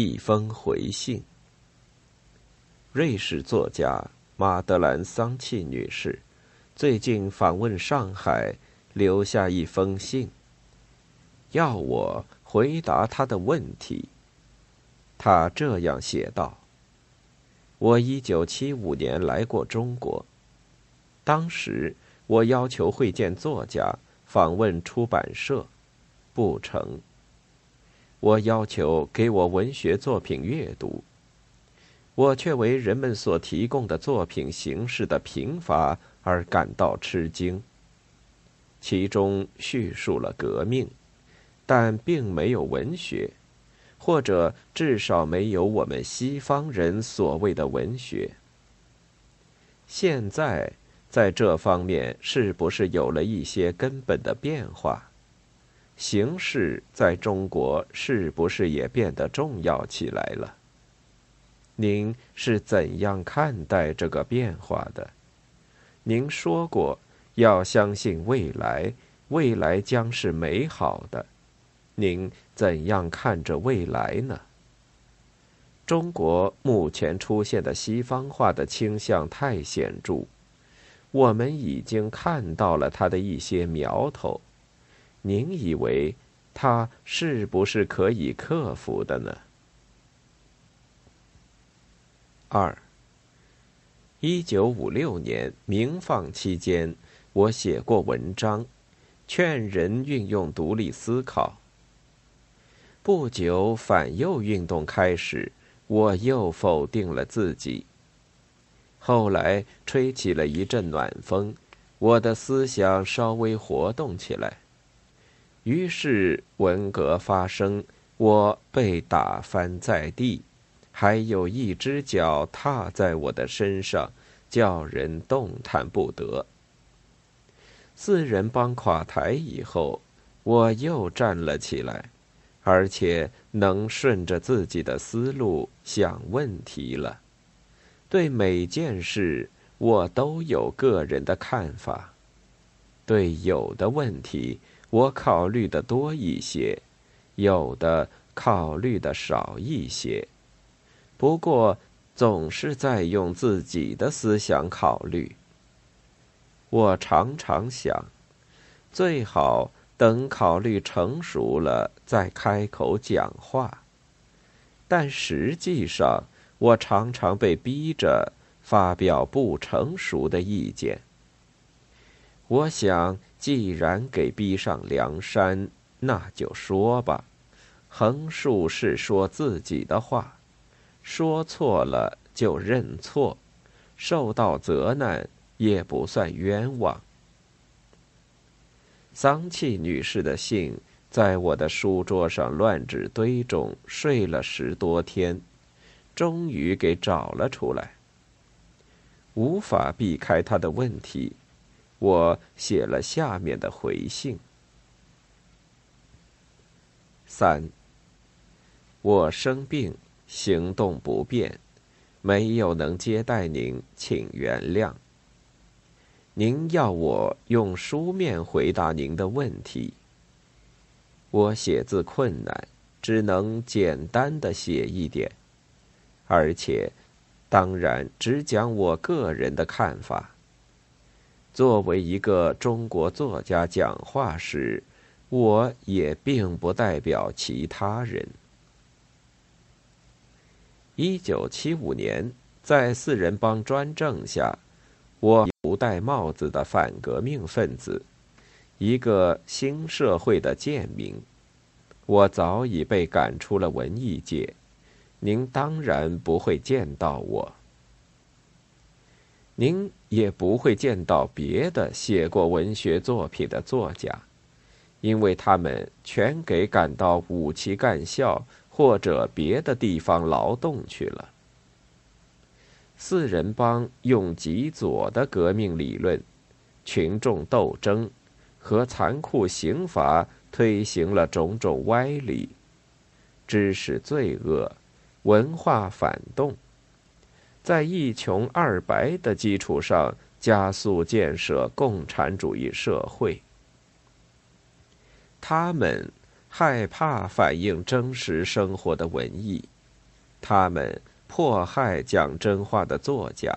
一封回信。瑞士作家马德兰·桑契女士最近访问上海，留下一封信，要我回答她的问题。她这样写道：“我一九七五年来过中国，当时我要求会见作家，访问出版社，不成。”我要求给我文学作品阅读，我却为人们所提供的作品形式的贫乏而感到吃惊。其中叙述了革命，但并没有文学，或者至少没有我们西方人所谓的文学。现在在这方面是不是有了一些根本的变化？形势在中国是不是也变得重要起来了？您是怎样看待这个变化的？您说过要相信未来，未来将是美好的。您怎样看着未来呢？中国目前出现的西方化的倾向太显著，我们已经看到了它的一些苗头。您以为他是不是可以克服的呢？二，一九五六年民放期间，我写过文章，劝人运用独立思考。不久，反右运动开始，我又否定了自己。后来吹起了一阵暖风，我的思想稍微活动起来。于是文革发生，我被打翻在地，还有一只脚踏在我的身上，叫人动弹不得。四人帮垮台以后，我又站了起来，而且能顺着自己的思路想问题了。对每件事，我都有个人的看法。对有的问题。我考虑的多一些，有的考虑的少一些，不过总是在用自己的思想考虑。我常常想，最好等考虑成熟了再开口讲话，但实际上我常常被逼着发表不成熟的意见。我想。既然给逼上梁山，那就说吧。横竖是说自己的话，说错了就认错，受到责难也不算冤枉。桑契女士的信在我的书桌上乱纸堆中睡了十多天，终于给找了出来。无法避开她的问题。我写了下面的回信：三，我生病，行动不便，没有能接待您，请原谅。您要我用书面回答您的问题，我写字困难，只能简单的写一点，而且，当然只讲我个人的看法。作为一个中国作家讲话时，我也并不代表其他人。一九七五年，在四人帮专政下，我不戴帽子的反革命分子，一个新社会的贱民，我早已被赶出了文艺界。您当然不会见到我。您也不会见到别的写过文学作品的作家，因为他们全给赶到五七干校或者别的地方劳动去了。四人帮用极左的革命理论、群众斗争和残酷刑罚推行了种种歪理，知识罪恶、文化反动。在一穷二白的基础上，加速建设共产主义社会。他们害怕反映真实生活的文艺，他们迫害讲真话的作家。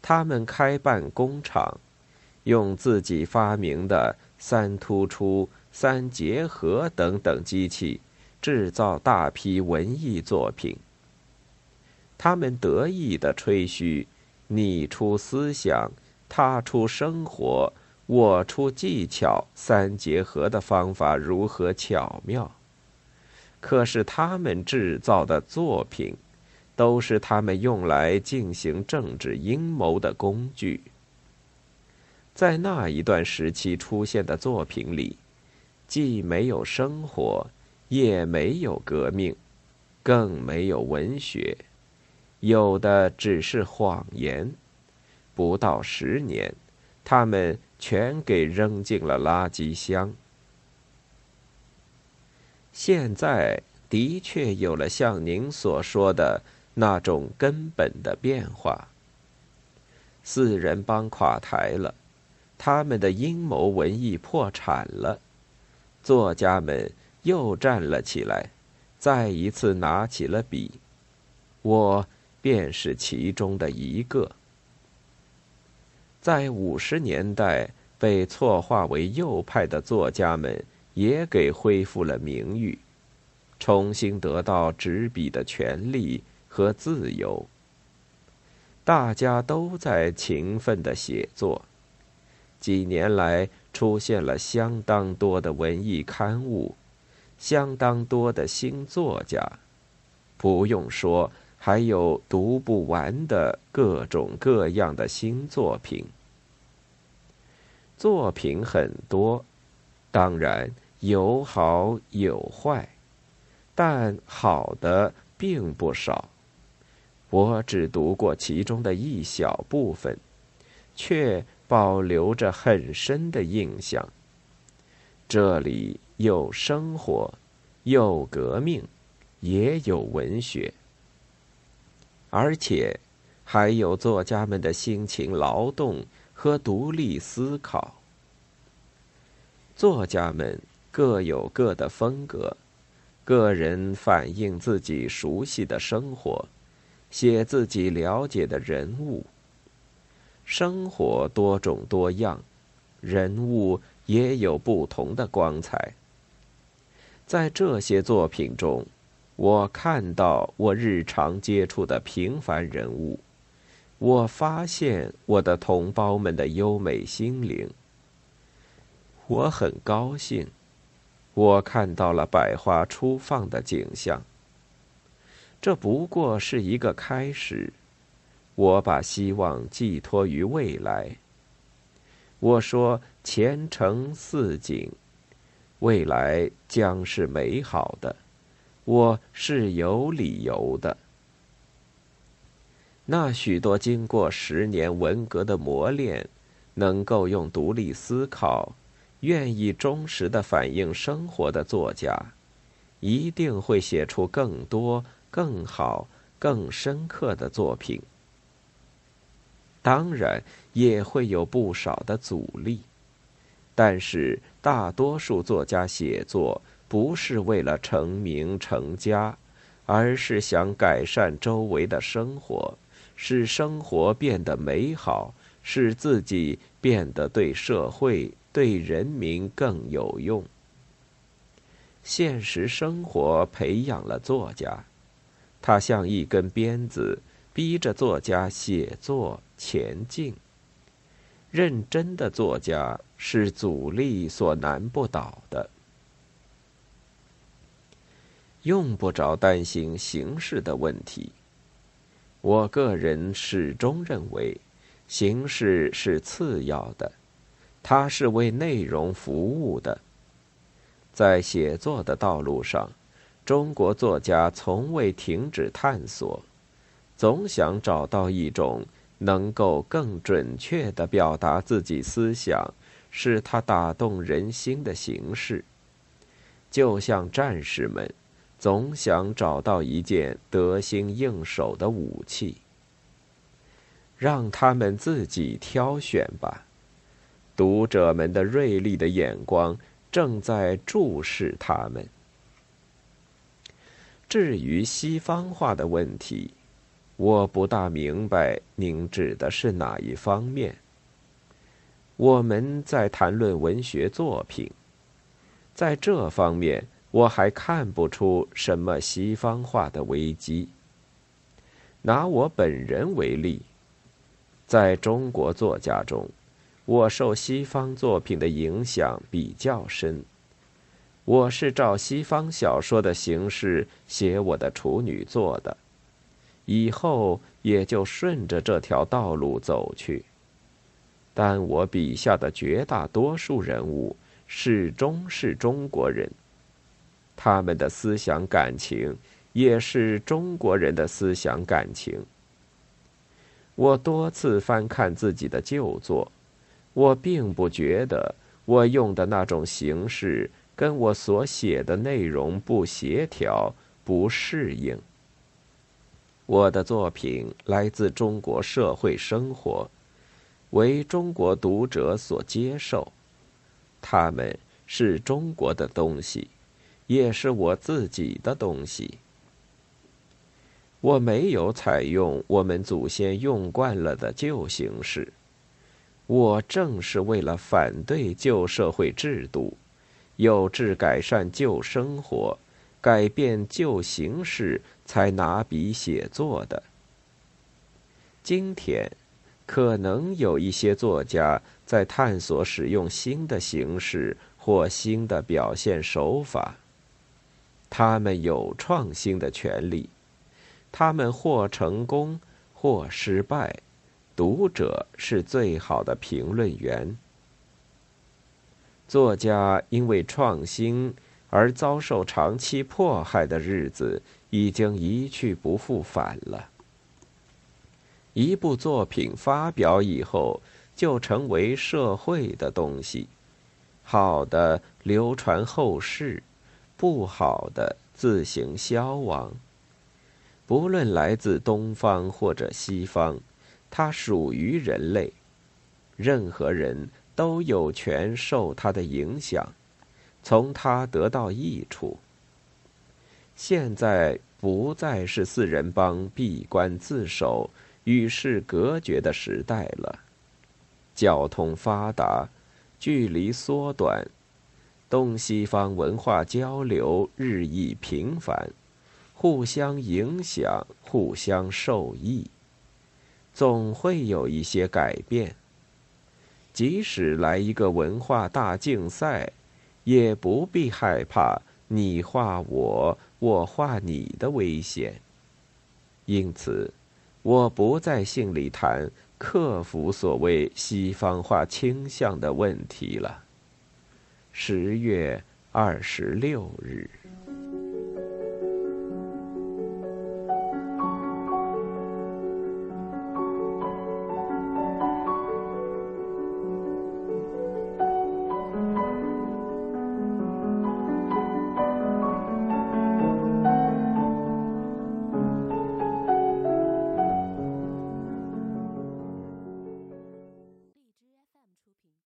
他们开办工厂，用自己发明的三突出、三结合等等机器，制造大批文艺作品。他们得意的吹嘘：“你出思想，他出生活。”我出技巧，三结合的方法如何巧妙？可是他们制造的作品，都是他们用来进行政治阴谋的工具。在那一段时期出现的作品里，既没有生活，也没有革命，更没有文学，有的只是谎言。不到十年，他们。全给扔进了垃圾箱。现在的确有了像您所说的那种根本的变化。四人帮垮台了，他们的阴谋文艺破产了，作家们又站了起来，再一次拿起了笔，我便是其中的一个。在五十年代被错划为右派的作家们，也给恢复了名誉，重新得到执笔的权利和自由。大家都在勤奋的写作，几年来出现了相当多的文艺刊物，相当多的新作家，不用说，还有读不完的各种各样的新作品。作品很多，当然有好有坏，但好的并不少。我只读过其中的一小部分，却保留着很深的印象。这里有生活，有革命，也有文学，而且还有作家们的辛勤劳动。和独立思考。作家们各有各的风格，个人反映自己熟悉的生活，写自己了解的人物。生活多种多样，人物也有不同的光彩。在这些作品中，我看到我日常接触的平凡人物。我发现我的同胞们的优美心灵。我很高兴，我看到了百花初放的景象。这不过是一个开始。我把希望寄托于未来。我说前程似锦，未来将是美好的。我是有理由的。那许多经过十年文革的磨练，能够用独立思考、愿意忠实的反映生活的作家，一定会写出更多、更好、更深刻的作品。当然，也会有不少的阻力，但是大多数作家写作不是为了成名成家，而是想改善周围的生活。使生活变得美好，使自己变得对社会、对人民更有用。现实生活培养了作家，他像一根鞭子，逼着作家写作前进。认真的作家是阻力所难不倒的，用不着担心形式的问题。我个人始终认为，形式是次要的，它是为内容服务的。在写作的道路上，中国作家从未停止探索，总想找到一种能够更准确的表达自己思想、使他打动人心的形式，就像战士们。总想找到一件得心应手的武器，让他们自己挑选吧。读者们的锐利的眼光正在注视他们。至于西方化的问题，我不大明白您指的是哪一方面。我们在谈论文学作品，在这方面我还看不出什么西方化的危机。拿我本人为例，在中国作家中，我受西方作品的影响比较深。我是照西方小说的形式写我的处女作的，以后也就顺着这条道路走去。但我笔下的绝大多数人物始终是中国人，他们的思想感情。也是中国人的思想感情。我多次翻看自己的旧作，我并不觉得我用的那种形式跟我所写的内容不协调、不适应。我的作品来自中国社会生活，为中国读者所接受，他们是中国的东西，也是我自己的东西。我没有采用我们祖先用惯了的旧形式，我正是为了反对旧社会制度，有志改善旧生活，改变旧形式，才拿笔写作的。今天，可能有一些作家在探索使用新的形式或新的表现手法，他们有创新的权利。他们或成功，或失败，读者是最好的评论员。作家因为创新而遭受长期迫害的日子已经一去不复返了。一部作品发表以后，就成为社会的东西，好的流传后世，不好的自行消亡。不论来自东方或者西方，它属于人类，任何人都有权受它的影响，从它得到益处。现在不再是四人帮闭关自守、与世隔绝的时代了，交通发达，距离缩短，东西方文化交流日益频繁。互相影响，互相受益，总会有一些改变。即使来一个文化大竞赛，也不必害怕你画我，我画你的危险。因此，我不在信里谈克服所谓西方化倾向的问题了。十月二十六日。